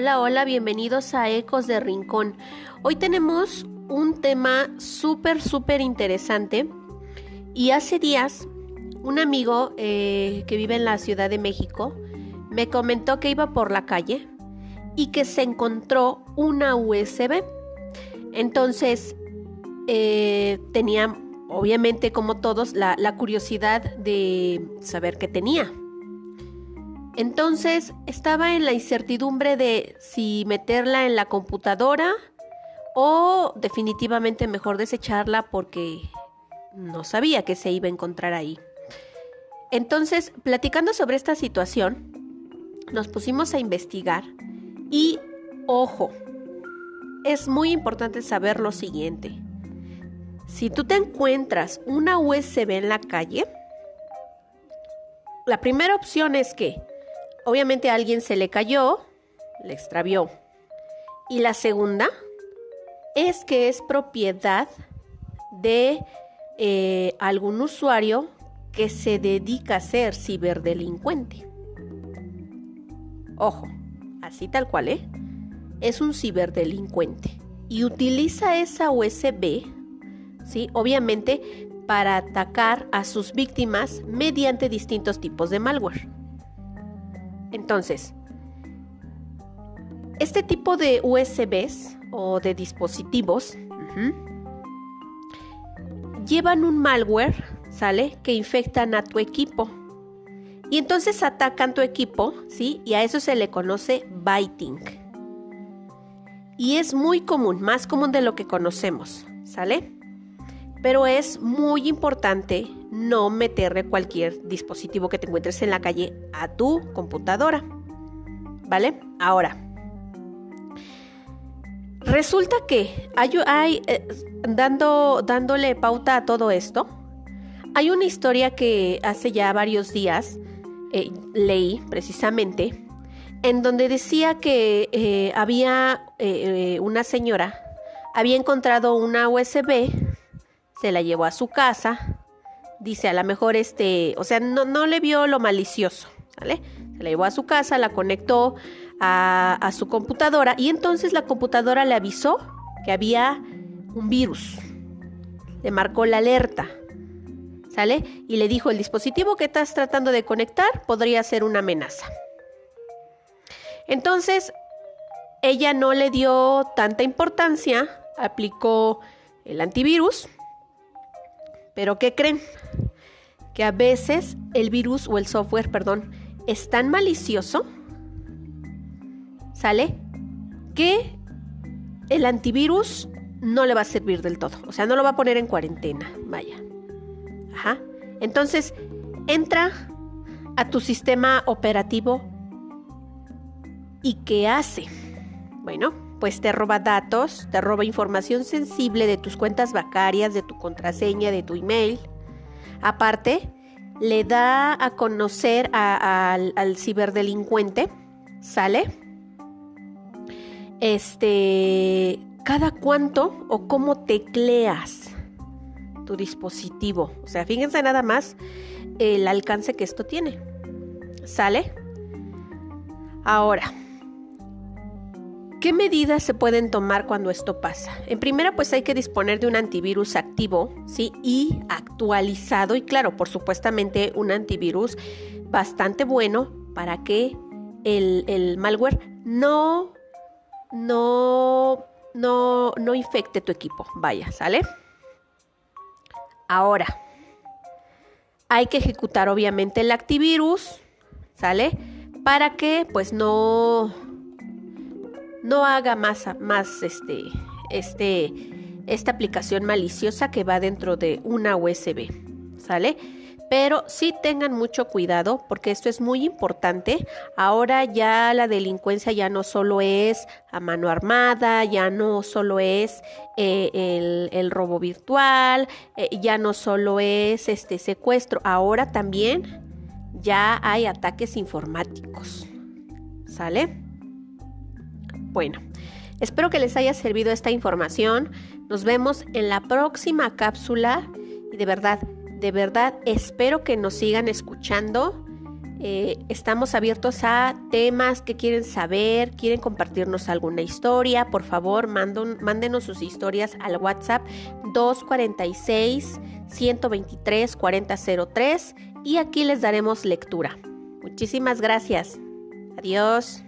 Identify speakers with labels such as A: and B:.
A: Hola, hola, bienvenidos a Ecos de Rincón. Hoy tenemos un tema súper, súper interesante. Y hace días, un amigo eh, que vive en la Ciudad de México me comentó que iba por la calle y que se encontró una USB. Entonces, eh, tenía, obviamente, como todos, la, la curiosidad de saber qué tenía. Entonces estaba en la incertidumbre de si meterla en la computadora o definitivamente mejor desecharla porque no sabía que se iba a encontrar ahí. Entonces, platicando sobre esta situación, nos pusimos a investigar y, ojo, es muy importante saber lo siguiente. Si tú te encuentras una USB en la calle, la primera opción es que obviamente a alguien se le cayó, le extravió. Y la segunda es que es propiedad de eh, algún usuario que se dedica a ser ciberdelincuente. Ojo, así tal cual, ¿eh? Es un ciberdelincuente y utiliza esa USB, ¿sí? Obviamente para atacar a sus víctimas mediante distintos tipos de malware. Entonces, este tipo de USBs o de dispositivos llevan un malware, ¿sale? Que infectan a tu equipo. Y entonces atacan tu equipo, ¿sí? Y a eso se le conoce biting. Y es muy común, más común de lo que conocemos, ¿sale? Pero es muy importante no meterle cualquier dispositivo que te encuentres en la calle a tu computadora. ¿Vale? Ahora, resulta que hay, eh, dando, dándole pauta a todo esto, hay una historia que hace ya varios días eh, leí precisamente, en donde decía que eh, había una señora, había encontrado una USB, se la llevó a su casa, dice, a lo mejor este, o sea, no, no le vio lo malicioso, ¿vale? Se la llevó a su casa, la conectó a, a su computadora y entonces la computadora le avisó que había un virus. Le marcó la alerta, ¿sale? Y le dijo, el dispositivo que estás tratando de conectar podría ser una amenaza. Entonces, ella no le dio tanta importancia, aplicó el antivirus, pero ¿qué creen? Que a veces el virus o el software, perdón, es tan malicioso, ¿sale? Que el antivirus no le va a servir del todo. O sea, no lo va a poner en cuarentena. Vaya. Ajá. Entonces, entra a tu sistema operativo y ¿qué hace? Bueno, pues te roba datos, te roba información sensible de tus cuentas bancarias, de tu contraseña, de tu email. Aparte, le da a conocer al, al ciberdelincuente, ¿sale? Este, cada cuánto o cómo tecleas tu dispositivo. O sea, fíjense nada más el alcance que esto tiene. ¿Sale? Ahora, ¿Qué medidas se pueden tomar cuando esto pasa? En primera, pues hay que disponer de un antivirus activo, ¿sí? Y actualizado y claro, por supuestamente un antivirus bastante bueno para que el, malware no, no, no, no infecte tu equipo. Vaya, ¿sale? Ahora, hay que ejecutar obviamente el antivirus, ¿sale? Para que pues no no haga más, más este, este, esta aplicación maliciosa que va dentro de una USB, ¿sale? Pero sí tengan mucho cuidado porque esto es muy importante. Ahora ya la delincuencia ya no solo es a mano armada, ya no solo es eh, el, robo virtual, eh, ya no solo es este secuestro, ahora también ya hay ataques informáticos. ¿Sale? Bueno, espero que les haya servido esta información. Nos vemos en la próxima cápsula y de verdad, de verdad espero que nos sigan escuchando. Eh, estamos abiertos a temas que quieren saber, quieren compartirnos alguna historia. Por favor, mándenos sus historias al WhatsApp 246 123 4003 y aquí les daremos lectura. Muchísimas gracias. Adiós.